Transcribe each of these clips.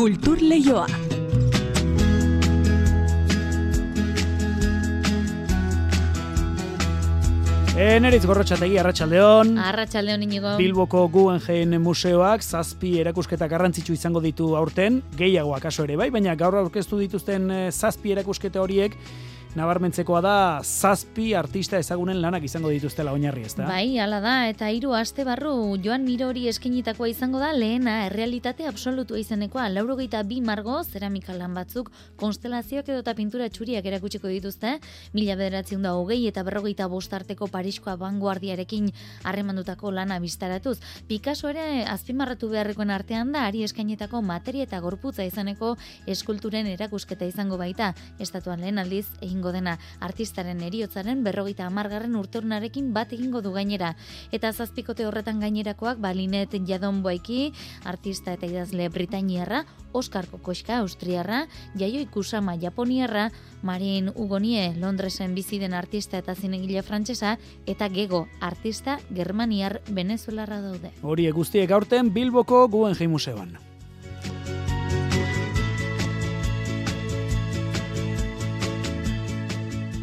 Kultur Leioa. Eneritz gorrotxategi, Arratxaldeon. Arratxaldeon inigo. Bilboko Guggenheim Museoak zazpi erakusketa garrantzitsu izango ditu aurten, gehiago akaso ere bai, baina gaur aurkeztu dituzten eh, zazpi erakusketa horiek nabarmentzekoa da zazpi artista ezagunen lanak izango dituztela oinarri, ezta? Bai, hala da, eta hiru aste barru Joan Mirori eskinitakoa izango da lehena errealitate absolutua izenekoa. Laurogeita bi margo, zeramika lan batzuk, konstelazioak edo eta pintura txuriak erakutsiko dituzte, mila bederatzen da hogei eta berrogeita bostarteko Pariskoa vanguardiarekin harremandutako lana biztaratuz. Picasso ere azpimarratu beharrekoen artean da, ari eskainetako materia eta gorputza izaneko eskulturen erakusketa izango baita. Estatuan lehen aldiz, egin egingo dena artistaren eriotzaren berrogeita amargarren urteurunarekin bat egingo du gainera. Eta zazpikote horretan gainerakoak balinet jadon boaiki, artista eta idazle Britainiarra, Oskar Kokoska Austriarra, Jaio Ikusama Japoniarra, Marin Ugonie Londresen bizi den artista eta zinegile frantsesa eta Gego artista Germaniar Venezuelarra daude. Hori guztiek aurten Bilboko Guggenheim Museoan.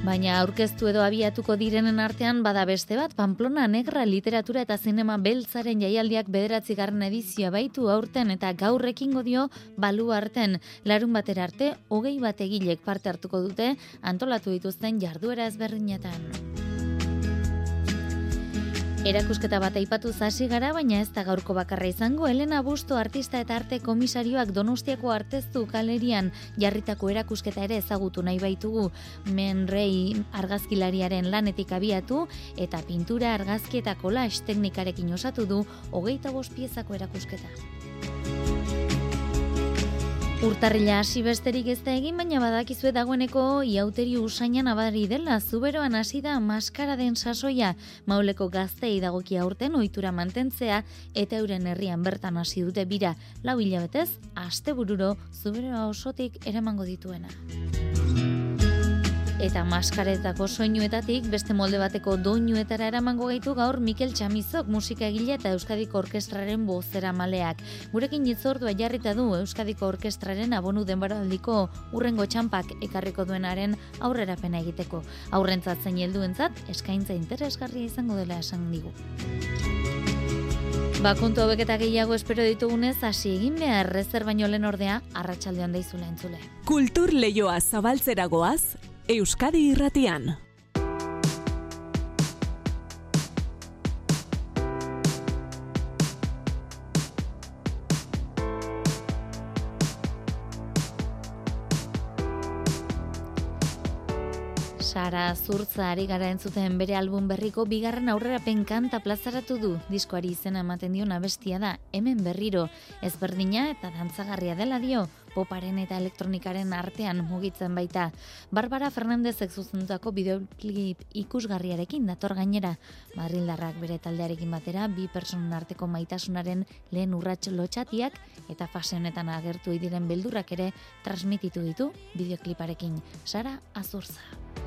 Baina aurkeztu edo abiatuko direnen artean bada beste bat, Pamplona Negra literatura eta zinema beltzaren jaialdiak bederatzi garren edizioa baitu aurten eta gaurrekin dio balu arten. Larun batera arte, hogei bat egilek parte hartuko dute antolatu dituzten jarduera ezberdinetan. Erakusketa bat aipatu zasi gara, baina ez da gaurko bakarra izango, Elena Busto artista eta arte komisarioak Donostiako arteztu kalerian jarritako erakusketa ere ezagutu nahi baitugu. Men rei argazkilariaren lanetik abiatu eta pintura argazki eta kolax teknikarekin osatu du hogeita bost piezako erakusketa. Urtarrila hasi besterik ez da egin, baina badakizue dagoeneko iauteri usainan abari dela, zuberoan hasi da maskara den sasoia, mauleko gaztei dagokia urten ohitura mantentzea, eta euren herrian bertan hasi dute bira, lau hilabetez, aste bururo, zuberoa osotik eramango dituena eta maskaretako soinuetatik beste molde bateko doinuetara eramango gaitu gaur Mikel Txamizok musika egile eta Euskadiko Orkestraren bozera maleak. Gurekin itzordua jarrita du Euskadiko Orkestraren abonu denbaraldiko urrengo txampak ekarriko duenaren aurrerapena egiteko. Aurrentzat zein helduentzat eskaintza interesgarria izango dela esan digu. Ba, kontu hauek eta gehiago espero ditugunez, hasi egin behar rezer baino lehen ordea, arratsaldean daizula entzule. Kultur leioa zabaltzeragoaz, Euskadi Irratian. Sara Zurtza ari gara entzuten bere album berriko bigarren aurrera penkanta plazaratu du. Diskoari izena ematen dio nabestia da, hemen berriro, ezberdina eta dantzagarria dela dio, poparen eta elektronikaren artean mugitzen baita. Barbara Fernandezek zuzendutako bideoklip ikusgarriarekin dator gainera. Madrildarrak bere taldearekin batera, bi personen arteko maitasunaren lehen urrats lotxatiak eta fase honetan agertu diren beldurrak ere transmititu ditu bideokliparekin. Sara Azurza.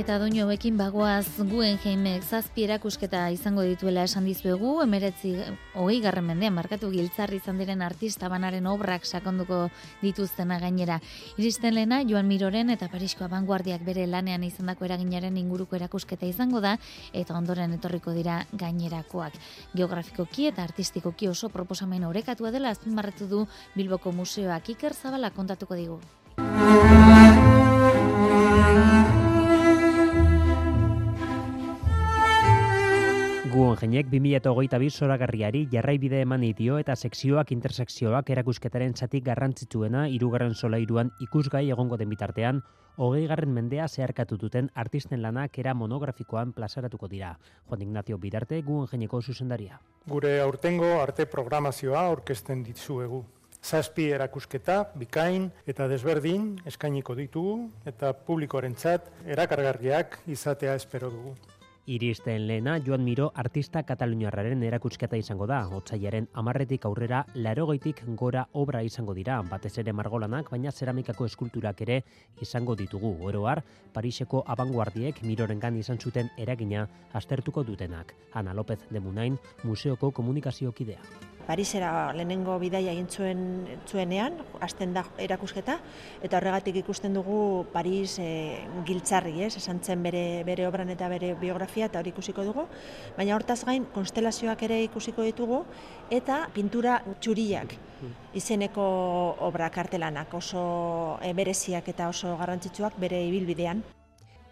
Eta doinu hauekin bagoaz guen jaimek zazpi erakusketa izango dituela esan dizuegu, emeretzi hogei garren mendean markatu giltzarri izan diren artista banaren obrak sakonduko dituztena gainera. Iristen lehena, Joan Miroren eta Parisko Abanguardiak bere lanean izandako eraginaren inguruko erakusketa izango da, eta ondoren etorriko dira gainerakoak. Geografikoki eta artistikoki oso proposamen orekatua dela azpimarratu du Bilboko Museoak Iker Zabala kontatuko digu. Guon jenek 2008 zoragarriari jarraibide eman itio eta sekzioak intersekzioak erakusketaren zatik garrantzitsuena irugarren solairuan ikusgai egongo den bitartean, hogei garren mendea zeharkatu duten artisten lanak era monografikoan plazaratuko dira. Juan Ignacio Bidarte, Guon jeneko zuzendaria. Gure aurtengo arte programazioa orkesten ditzuegu. Zazpi erakusketa, bikain eta desberdin eskainiko ditugu eta publikoaren txat erakargarriak izatea espero dugu. Iristen lehena Joan Miro artista kataluniarraren erakusketa izango da. Otsaiaren amarretik aurrera larogeitik gora obra izango dira. Batez ere margolanak, baina zeramikako eskulturak ere izango ditugu. Oroar, Pariseko abanguardiek Mirorengan izan zuten eragina aztertuko dutenak. Ana López de Munain, museoko komunikaziokidea. Parisera lehenengo bidaia egin zuen zuenean, hasten da erakusketa, eta horregatik ikusten dugu Paris e, giltzarri, ez? esan zen bere, bere obran eta bere biografia, eta hori ikusiko dugu, baina hortaz gain konstelazioak ere ikusiko ditugu, eta pintura txuriak izeneko obra kartelanak oso e, bereziak eta oso garrantzitsuak bere ibilbidean.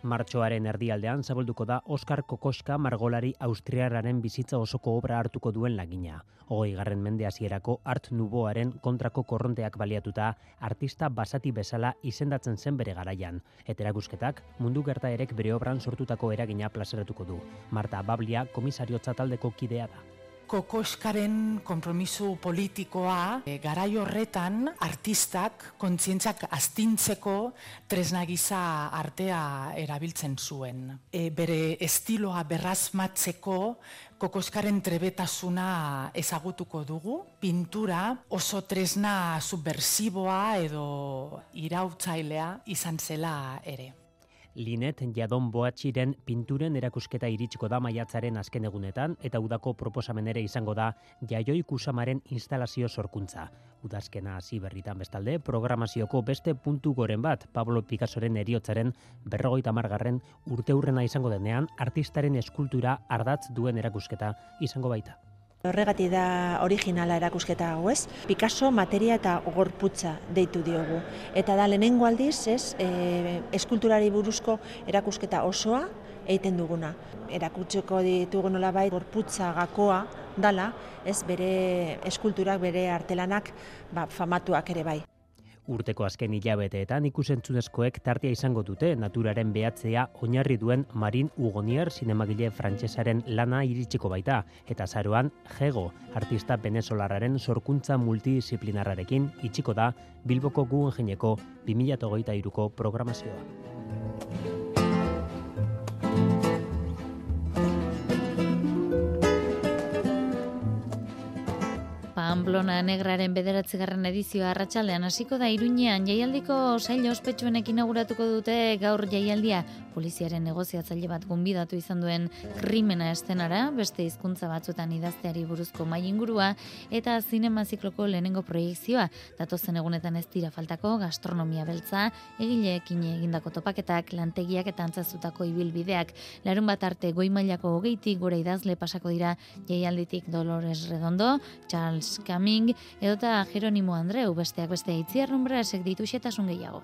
Martxoaren erdialdean zabalduko da Oskar Kokoska margolari austriararen bizitza osoko obra hartuko duen lagina. Hogei garren mende hasierako art nuboaren kontrako korronteak baliatuta artista basati bezala izendatzen zen bere garaian. Eterakusketak mundu gertaerek bere obran sortutako eragina plazaratuko du. Marta Bablia komisariotza taldeko kidea da. Kokoskaren konpromisu politikoa e, garai horretan artistak kontzientzak astintzeko tresnagiza artea erabiltzen zuen. E, bere estiloa berrazmatzeko kokoskaren trebetasuna ezagutuko dugu. Pintura oso tresna subversiboa edo irautzailea izan zela ere. Linet Jadon Boatxiren pinturen erakusketa iritsiko da maiatzaren azken egunetan eta udako proposamen ere izango da Jaioi Kusamaren instalazio sorkuntza. Udazkena hasi berritan bestalde, programazioko beste puntu goren bat Pablo Picassoren eriotzaren berrogeita margarren urte hurrena izango denean artistaren eskultura ardatz duen erakusketa izango baita. Horregati da originala erakusketa hau ez, Picasso materia eta gorputza deitu diogu. Eta da lehenengo aldiz, ez, e, eskulturari buruzko erakusketa osoa egiten duguna. Erakutseko ditugu nola bai gorputza gakoa dala, ez bere eskulturak, bere artelanak ba, famatuak ere bai. Urteko azken hilabeteetan ikusentzunezkoek tartea izango dute naturaren behatzea oinarri duen Marin Ugonier sinemagile frantsesaren lana iritsiko baita eta zaroan Jego artista venezolarraren sorkuntza multidisciplinarrarekin itxiko da Bilboko Guggenheimeko 2023ko programazioa. Pamplona Negraren bederatzigarren edizioa arratsaldean hasiko da Iruñean. Jaialdiko sail ospetsuenek inauguratuko dute gaur jaialdia poliziaren negoziatzaile bat gonbidatu izan duen krimena estenara, beste hizkuntza batzuetan idazteari buruzko mai ingurua eta zinema zikloko lehenengo proiekzioa datozen egunetan ez dira faltako gastronomia beltza, egileekin egindako topaketak, lantegiak eta antzazutako ibilbideak. Larun bat arte goi mailako hogeitik gure idazle pasako dira jaialditik Dolores Redondo, Charles Caming edota Jeronimo Andreu besteak beste itziar esek ditu xetasun gehiago.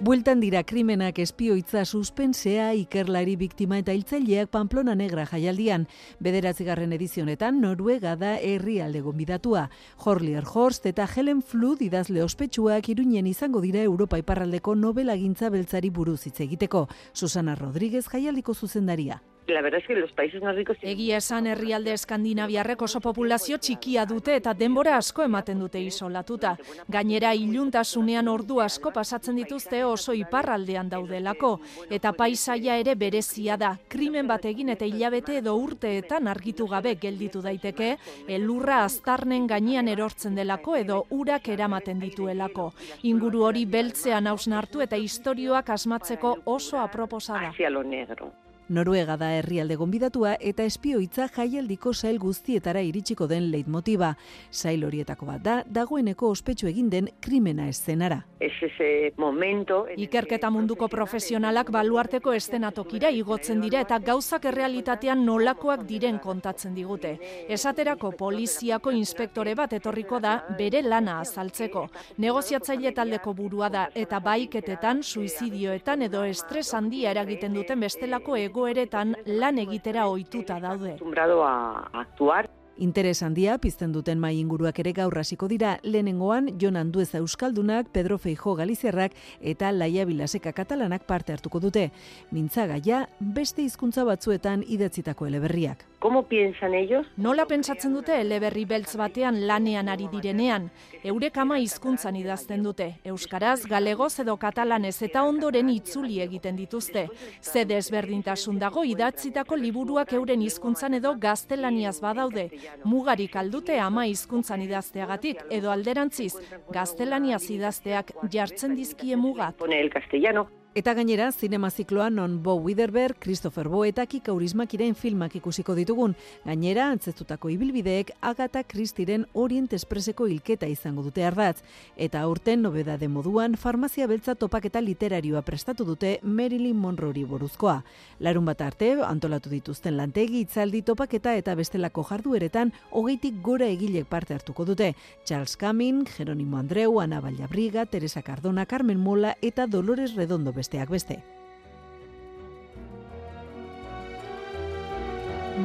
Bueltan dira krimenak espioitza suspensea ikerlari biktima eta hiltzaileak Pamplona Negra jaialdian. Bederatzigarren edizionetan Noruega da herrialde gonbidatua. Horlier Horst eta Helen Flood idazle ospetsuak iruinen izango dira Europa iparraldeko novela gintza beltzari buruz hitz egiteko. Susana Rodríguez jaialdiko zuzendaria la verdad es que los países más ricos... Egia esan herrialde eskandinaviarrek oso populazio txikia dute eta denbora asko ematen dute isolatuta. Gainera iluntasunean ordu asko pasatzen dituzte oso iparraldean daudelako. Eta paisaia ere berezia da. Krimen bat egin eta hilabete edo urteetan argitu gabe gelditu daiteke, elurra aztarnen gainean erortzen delako edo urak eramaten dituelako. Inguru hori beltzean hausnartu eta istorioak asmatzeko oso aproposada. Hacia lo negro. Noruega da herrialde gonbidatua eta espioitza jaialdiko sail guztietara iritsiko den leitmotiba. Sail horietako bat da, dagoeneko ospetsu egin den krimena eszenara. ese momento... Ikerketa munduko profesionalak baluarteko estenatokira igotzen dira eta gauzak errealitatean nolakoak diren kontatzen digute. Esaterako poliziako inspektore bat etorriko da bere lana azaltzeko. Negoziatzaile taldeko burua da eta baiketetan, suizidioetan edo estres handia eragiten duten bestelako ego egoeretan lan egitera ohituta daude. a actuar Interes handia pizten duten mai inguruak ere gaur hasiko dira lehenengoan Jon Andueza Euskaldunak, Pedro Feijo Galizierrak eta Laia Bilaseka Katalanak parte hartuko dute. Mintzagaia beste hizkuntza batzuetan idatzitako eleberriak. ¿Cómo piensan ellos? Nola pentsatzen dute eleberri beltz batean lanean ari direnean? Eurek ama hizkuntzan idazten dute, euskaraz, galegoz edo katalanez eta ondoren itzuli egiten dituzte. Ze desberdintasun dago idatzitako liburuak euren hizkuntzan edo gaztelaniaz badaude. Mugarik aldute ama hizkuntzan idazteagatik edo alderantziz, gaztelaniaz idazteak jartzen dizkie mugak. Pone el castellano. Eta gainera, zinema zikloan non Bo Widerberg, Christopher Bo eta Kika Urismakiren filmak ikusiko ditugun. Gainera, antzestutako ibilbideek Agatha Christieren Orient Expresseko hilketa izango dute ardatz. Eta aurten nobedade moduan, farmazia beltza topaketa literarioa prestatu dute Marilyn Monroe buruzkoa. Larun bat arte, antolatu dituzten lantegi, itzaldi topaketa eta bestelako jardueretan, hogeitik gora egilek parte hartuko dute. Charles Camin, Jeronimo Andreu, Ana Vallabriga, Teresa Cardona, Carmen Mola eta Dolores Redondo besteak beste.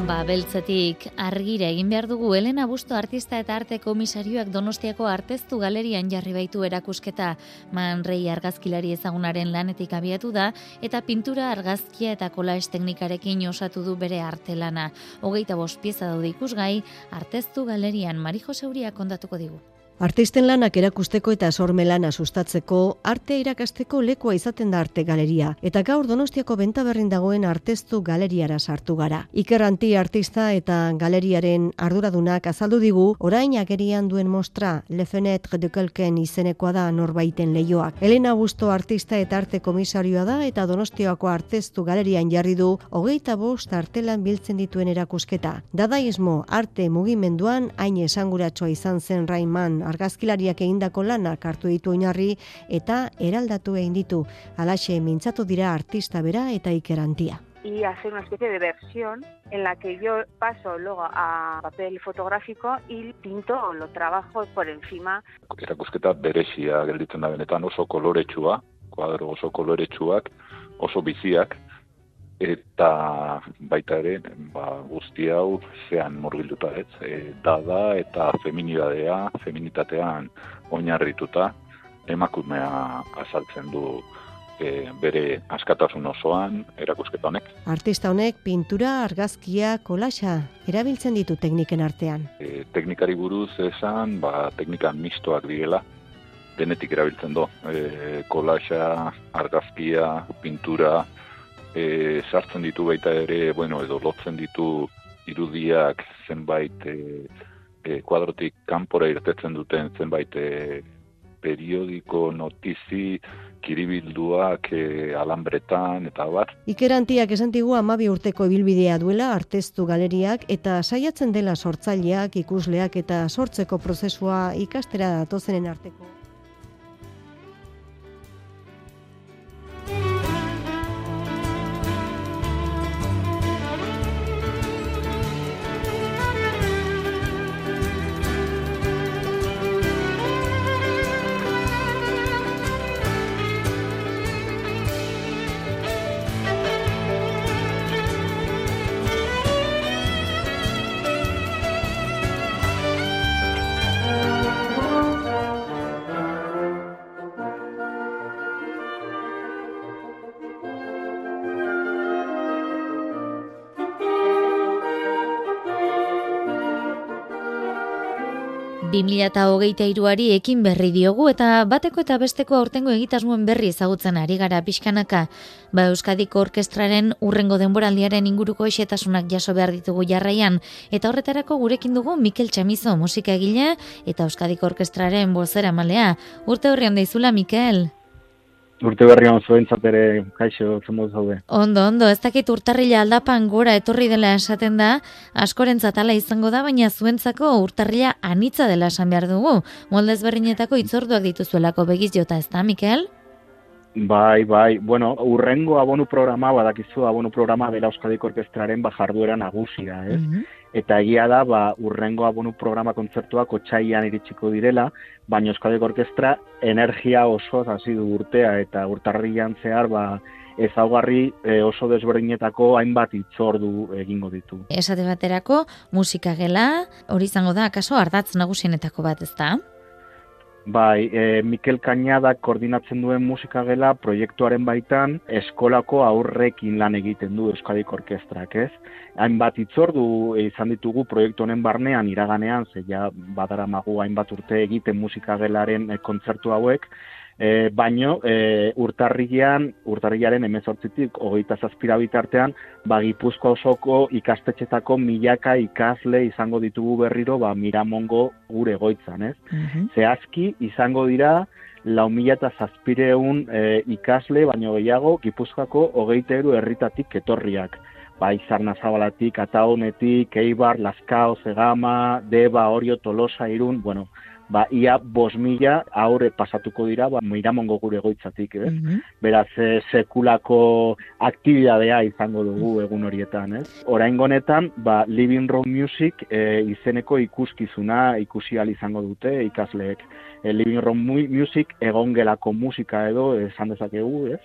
Ba, argira egin behar dugu Elena Busto artista eta arte komisarioak Donostiako arteztu galerian jarri baitu erakusketa. Man rei argazkilari ezagunaren lanetik abiatu da eta pintura argazkia eta kolaes teknikarekin osatu du bere artelana. Hogeita bost pieza daude ikusgai, arteztu galerian Mari Jose Uria kontatuko digu. Artisten lanak erakusteko eta sormelana sustatzeko, arte irakasteko lekoa izaten da arte galeria, eta gaur donostiako bentaberrin dagoen arteztu galeriara sartu gara. Iker Anti artista eta galeriaren arduradunak azaldu digu, orain agerian duen mostra, Lefenet de Kelken izenekoa da norbaiten leioak. Elena Busto artista eta arte komisarioa da, eta donostiako arteztu galerian jarri du, hogeita bost artelan biltzen dituen erakusketa. Dadaismo arte mugimenduan, hain esanguratsua izan zen Raiman argazkilariak egindako lanak hartu ditu oinarri eta eraldatu egin ditu. Alaxe mintzatu dira artista bera eta ikerantia. y hacer una especie de versión en la que yo paso luego a papel fotográfico y pinto o lo trabajo por encima. Erakusketa berezia gelditzen da benetan oso koloretsua, kuadro oso koloretsuak, oso biziak, eta baita ere, ba, guzti hau zean murgilduta ez, e, dada eta feminidadea, feminitatean oinarrituta, emakumea azaltzen du e, bere askatasun osoan erakusketa honek. Artista honek pintura, argazkia, kolaxa erabiltzen ditu tekniken artean. E, teknikari buruz esan, ba, teknika mistoak direla, denetik erabiltzen du. E, kolaxa, argazkia, pintura, e, sartzen ditu baita ere, bueno, edo lotzen ditu irudiak zenbait e, e, kuadrotik kanpora irtetzen duten zenbait e, periodiko notizi kiribilduak e, alambretan eta bat. Ikerantiak esan digu amabi urteko ibilbidea duela arteztu galeriak eta saiatzen dela sortzaileak, ikusleak eta sortzeko prozesua ikastera datozenen arteko. Bi mila eta hogeita iruari ekin berri diogu eta bateko eta besteko aurtengo egitasmoen berri ezagutzen ari gara pixkanaka. Ba Euskadiko Orkestraren urrengo denboraldiaren inguruko esetasunak jaso behar ditugu jarraian. Eta horretarako gurekin dugu Mikel Txamizo musika egile eta Euskadiko Orkestraren bozera malea. Urte horrian daizula, Mikel? Urte berrian zuentzat ere kaixo zemoz zaude. Ondo, ondo, ez dakit urtarrila aldapan gora etorri dela esaten da, askorentzat ala izango da, baina zuentzako urtarrila anitza dela esan behar dugu. Moldez berrinetako itzorduak dituzuelako begiz jota, ez da, Mikel? Bai, bai, bueno, urrengo abonu programa, badakizu abonu programa dela Euskadiko Orkestraren ba jarduera nagusia, ez? Eta egia da, ba, urrengo abonu programa kontzertuak otxaian iritsiko direla, baina Euskadiko Orkestra energia oso hasi du urtea eta urtarrian zehar ba, ezaugarri e, oso desberdinetako hainbat itzordu egingo ditu. Esate baterako, musika gela, hori izango da, akaso ardatz nagusienetako bat, ez da? Bai, e, Mikel Kainadak koordinatzen duen musikagela proiektuaren baitan eskolako aurrekin lan egiten du Euskadik Orkestrak, ez? Hainbat itzordu izan ditugu proiektu honen barnean iraganean, ze ja badaramagu hainbat urte egiten musikagelaren e, kontzertu hauek, E, baino, e, urtarrilean, urtarrilearen emezortzitik, hogeita zazpira bitartean, ba, gipuzko osoko ikastetxetako milaka ikasle izango ditugu berriro, ba, miramongo gure goitzan, ez? Mm Zehazki, izango dira, lau mila eta zazpireun e, ikasle, baino gehiago, gipuzkoako hogeita eru herritatik etorriak. Ba, izarna zabalatik, ataonetik, eibar, laskao, zegama, deba, orio, tolosa, irun, bueno, ba, ia bos mila aurre pasatuko dira, ba, miramongo gure goitzatik, ez? Mm Beraz, e, sekulako aktibidadea izango dugu egun horietan, ez? Orain gonetan, ba, Living Room Music e, izeneko ikuskizuna ikusi izango dute ikasleek. E, Living Room Music egongelako musika edo, esan dezakegu, ez?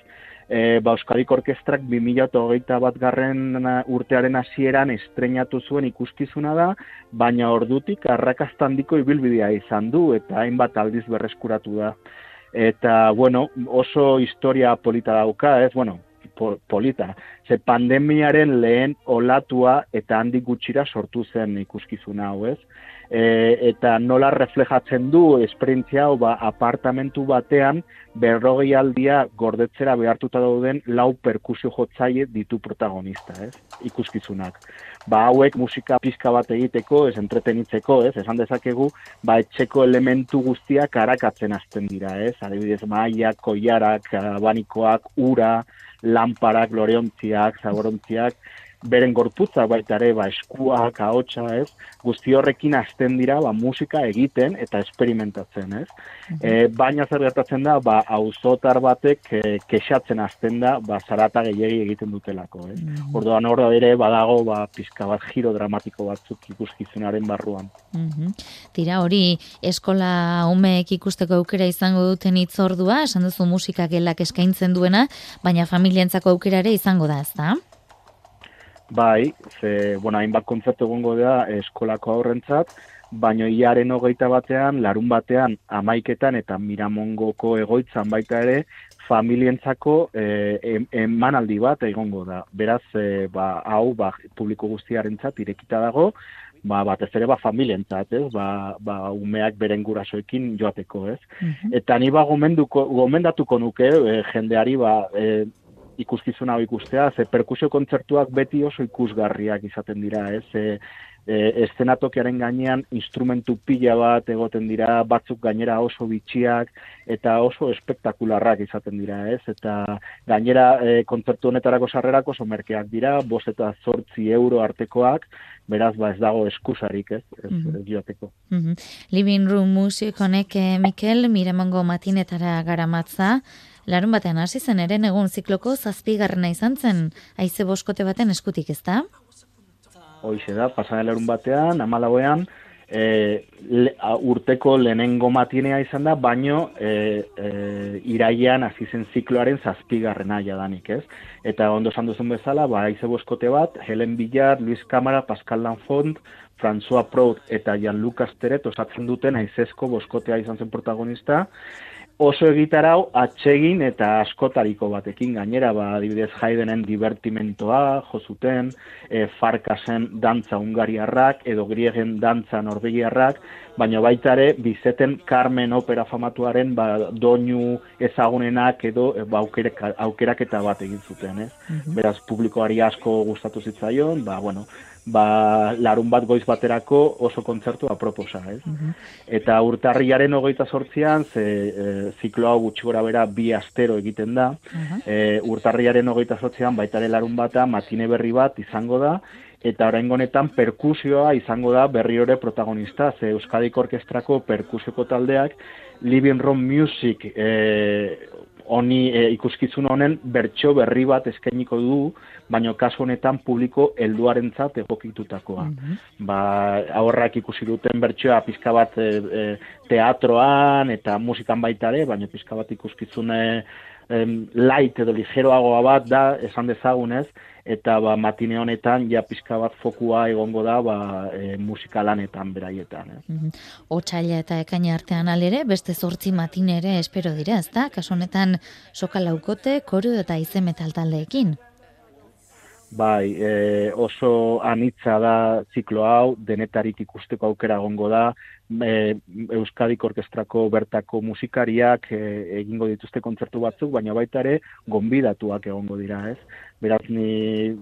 e, ba, Euskadik Orkestrak 2008 bat garren urtearen hasieran estrenatu zuen ikuskizuna da, baina ordutik arrakastandiko ibilbidea izan du eta hainbat aldiz berreskuratu da. Eta, bueno, oso historia polita dauka, ez, bueno, polita. Ze pandemiaren lehen olatua eta handik gutxira sortu zen ikuskizuna hau, ez? E, eta nola reflejatzen du esperientzia hau ba, apartamentu batean berrogei aldia gordetzera behartuta dauden lau perkusio jotzaile ditu protagonista, ez? Ikuskizunak. Ba, hauek musika pizka bat egiteko, ez entretenitzeko, ez? Esan dezakegu, ba, etxeko elementu guztiak arakatzen hasten dira, ez? Adibidez, maiak, koiarak, abanikoak, ura, lamparak, loreontziak, zaborontziak, beren gorputza baita ere ba eskuak ahotsa, ez? Guzti horrekin hasten dira ba musika egiten eta experimentatzen, ez? Mm baina zer gertatzen da ba auzotar batek e, kexatzen hasten da ba zarata gehiegi egiten dutelako, ez? Mm Orduan hor ere badago ba pizka bat giro dramatiko batzuk ikuskizunaren barruan. Mm Tira hori eskola umeek ikusteko aukera izango duten hitzordua, esan duzu musika gelak eskaintzen duena, baina familientzako aukera ere izango da, ezta? Bai, ze, bueno, hainbat kontzertu egongo da eskolako aurrentzat, baino iaren hogeita batean, larun batean, amaiketan eta miramongoko egoitzan baita ere, familientzako eh, emanaldi bat egongo da. Beraz, eh, ba, hau, ba, publiko guztiarentzat irekita dago, ba, batez ere ba, familientzat, ez? Ba, ba, umeak beren gurasoekin joateko, ez? Mhm. Eta ni ba, gomenduko, gomendatuko nuke, eh, jendeari, ba, eh, ikuskizuna hau ikustea, ze perkusio kontzertuak beti oso ikusgarriak izaten dira, ez? E, e, eszenatokiaren gainean instrumentu pila bat egoten dira, batzuk gainera oso bitxiak eta oso espektakularrak izaten dira, ez? Eta gainera e, kontzertu honetarako sarrerak oso merkeak dira, bost eta zortzi euro artekoak, beraz ba ez dago eskusarik, ez? Ez, mm -hmm. joateko. Mm Living Room Music honek, eh, Mikel, Miramongo matinetara garamatza, larun batean hasi zen eren egun zikloko zazpigarrena izan zen, aize boskote baten eskutik, ez da? Hoize da, pasan larun batean, amalauean, e, urteko lehenengo matinea izan da, baino e, e, iraian hasi zen zikloaren zazpigarrena jadanik, ez? Eta ondo esan duzun bezala, ba, aize boskote bat, Helen Villar, Luis Kamara, Pascal Lanfont, François Prout eta Jan Lucas Teret osatzen duten aizezko boskotea izan zen protagonista, oso egitarau atsegin eta askotariko batekin gainera ba adibidez Haydenen divertimentoa jozuten e, Farkasen dantza ungariarrak edo Griegen dantza norvegiarrak baina baita ere bizeten Carmen opera famatuaren ba doinu ezagunenak edo e, ba aukeraketa bat egin zuten ez mhm. beraz publikoari asko gustatu zitzaion ba bueno ba, larun bat goiz baterako oso kontzertu aproposa, ez? Mhm. Eta urtarriaren hogeita sortzian, ze e, ziklo hau gutxi gora bera bi astero egiten da, e, urtarriaren hogeita sortzian baitare larun bata matine berri bat izango da, eta orain honetan perkusioa izango da berri ore protagonista, ze Euskadik Orkestrako perkusioko taldeak Living Room Music e, honi e, ikuskizun honen bertso berri bat eskainiko du, baina kasu honetan publiko helduarentzat egokitutakoa. Mm Ba, aurrak ikusi duten bertsoa pizka bat e, e, teatroan eta musikan baita ere, baina pizka bat ikuskizune light edo ligeroagoa bat da, esan dezagunez, eta ba, matine honetan ja pizka bat fokua egongo da ba, e, musika lanetan beraietan. Eh? Mm Otsaila eta ekaina artean alere, beste zortzi matine ere espero dira, ez da? Kaso honetan soka laukote, koru eta ize metal taldeekin. Bai, e, oso anitza da ziklo hau, denetarik ikusteko aukera egongo da, e, Euskadik orkestrako bertako musikariak e, egingo dituzte kontzertu batzuk, baina baita ere gonbidatuak egongo dira, ez? Beraz, ni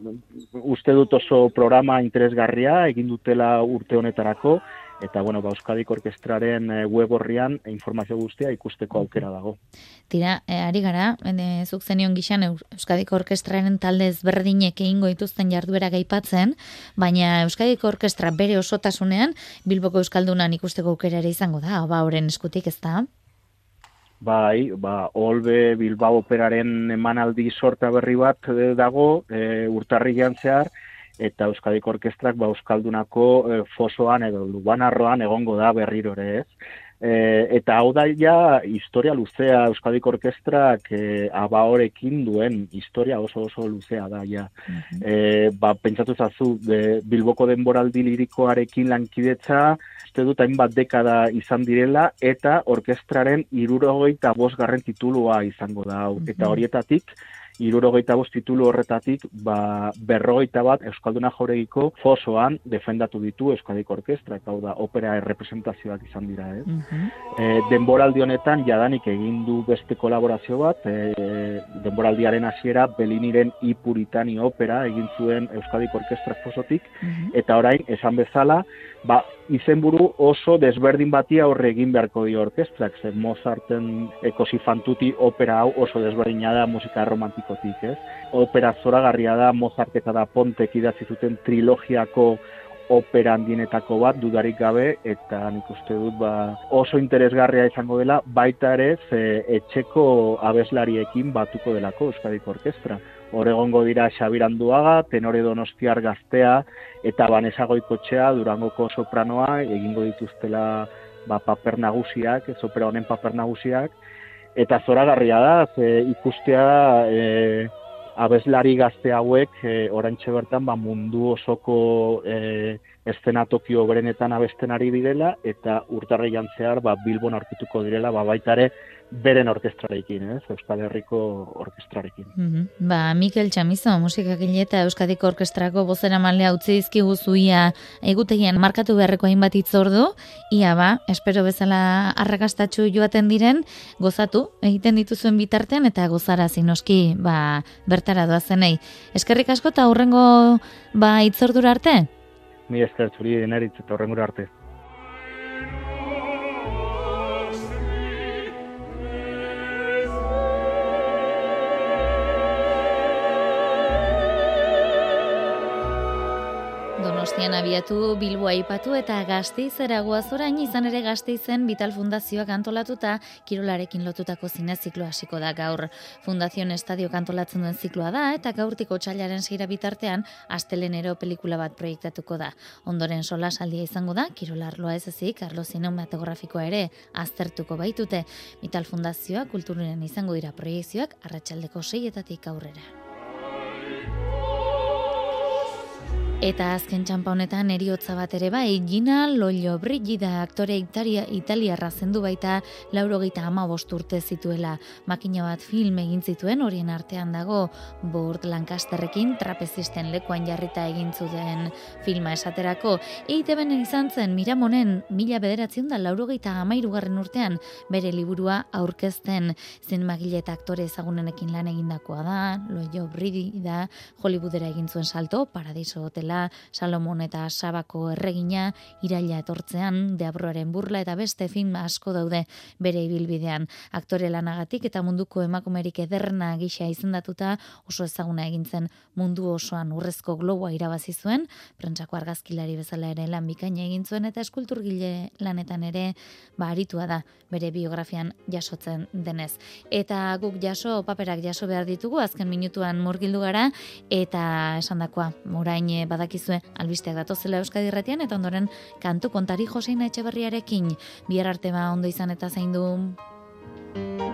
uste dut oso programa interesgarria egin dutela urte honetarako, eta bueno, ba, Euskadik Orkestraren eh, web horrian informazio guztia ikusteko aukera dago. Tira, e, ari gara, e, zuk zenion gixan Euskadik Orkestraren talde ezberdinek egingo dituzten jarduera gaipatzen, baina Euskadik Orkestra bere osotasunean Bilboko Euskaldunan ikusteko aukera ere izango da, ba, horren eskutik ez da? Bai, ba, Olbe Bilbao operaren emanaldi sorta berri bat dago, e, urtarri zehar, eta Euskadiko Orkestrak ba Euskaldunako e, fosoan edo Lubanarroan egongo da berriro ere, ez? E, eta hau da ja historia luzea Euskadiko Orkestrak e, abaorekin duen historia oso oso luzea da ja. e, ba, pentsatu zazu Bilboko denboraldi lirikoarekin lankidetza uste dut hainbat dekada izan direla eta orkestraren irurogeita bosgarren titulua izango da. Eta horietatik irurogeita bost titulu horretatik, ba, berrogeita bat Euskalduna Joregiko fosoan defendatu ditu Euskadiko Orkestra, hau da, opera errepresentazioak izan dira, ez? Eh? denboraldi honetan, jadanik egin du beste kolaborazio bat, e, denboraldiaren hasiera Beliniren Ipuritani opera egin zuen Euskadiko Orkestra fosotik, eta orain, esan bezala, ba, izenburu oso desberdin bati aurre egin beharko dio orkestrak, zen Mozarten ekosifantuti opera hau oso desberdina da musika romantikotik, ez? Opera zoragarria da, Mozart eta da Pontek idatzi zuten trilogiako opera handienetako bat dudarik gabe eta nik uste dut ba, oso interesgarria izango dela baita ere ze etxeko abeslariekin batuko delako Euskadiko Orkestra. Oregongo dira Xabiranduaga, Tenore Donostiar gaztea eta Vanessa Goikotxea Durangoko sopranoa. Egingo dituztela ba, paper nagusiak, ez opera honen paper nagusiak. Eta zoragarria da, ze ikustea e, abeslari gazte hauek e, orantxe bertan ba, mundu osoko e, eszenatoki berenetan abesten ari direla eta urtarri jantzear ba, Bilbon aurkituko direla. Ba, baitare beren orkestrarekin, ez? Euskal Herriko orkestrarekin. Mm Ba, Mikel Txamizo, musikagile eta Euskadiko orkestrako bozera malea utzi izkigu zuia egutegian markatu beharreko hainbat itzordu, ia ba, espero bezala arrakastatxu joaten diren, gozatu, egiten dituzuen bitartean eta gozara zinoski, ba, bertara doazenei. Eskerrik asko eta hurrengo ba, itzordura arte? Mi esker zuri denaritz eta hurrengura arte. Donostian abiatu Bilbo aipatu eta Gasteizera goaz orain izan ere Gasteizen Vital Fundazioak antolatuta kirolarekin lotutako zine ziklo hasiko da gaur. Fundazion Estadio kantolatzen duen zikloa da eta gaurtiko txailaren seira bitartean astelenero pelikula bat proiektatuko da. Ondoren sola saldia izango da kirolarloa ez ezik arlo zinematografikoa ere aztertuko baitute. Vital Fundazioa kultururen izango dira proiektzioak arratsaldeko seietatik aurrera. Eta azken txampa honetan eriotza bat ere bai, Gina Lollo Brigida aktore italia, italiarra zendu baita laurogeita ama urte zituela. Makina bat film egin zituen horien artean dago, Burt Lancasterrekin trapezisten lekuan jarrita egin zuten filma esaterako. Eite benen izan zen Miramonen mila bederatzen da laurogeita amairugarren urtean bere liburua aurkezten zen magile eta aktore ezagunenekin lan egindakoa da, Lollo Brigida Hollywoodera egin zuen salto, Paradiso Hotel Salomon eta Sabako erregina, iraila etortzean, deabroaren burla eta beste film asko daude bere ibilbidean. Aktore lanagatik eta munduko emakumerik ederna gisa izendatuta oso ezaguna egintzen mundu osoan urrezko globoa irabazi zuen, prentsako argazkilari bezala ere lan bikaina egin zuen eta eskulturgile lanetan ere ba aritua da bere biografian jasotzen denez. Eta guk jaso paperak jaso behar ditugu azken minutuan murgildu gara eta esandakoa orain badakizue albisteak datozela Euskadi Irratian eta ondoren kantu kontari Joseina Etxeberriarekin bihar arte ba ondo izan eta zaindu. du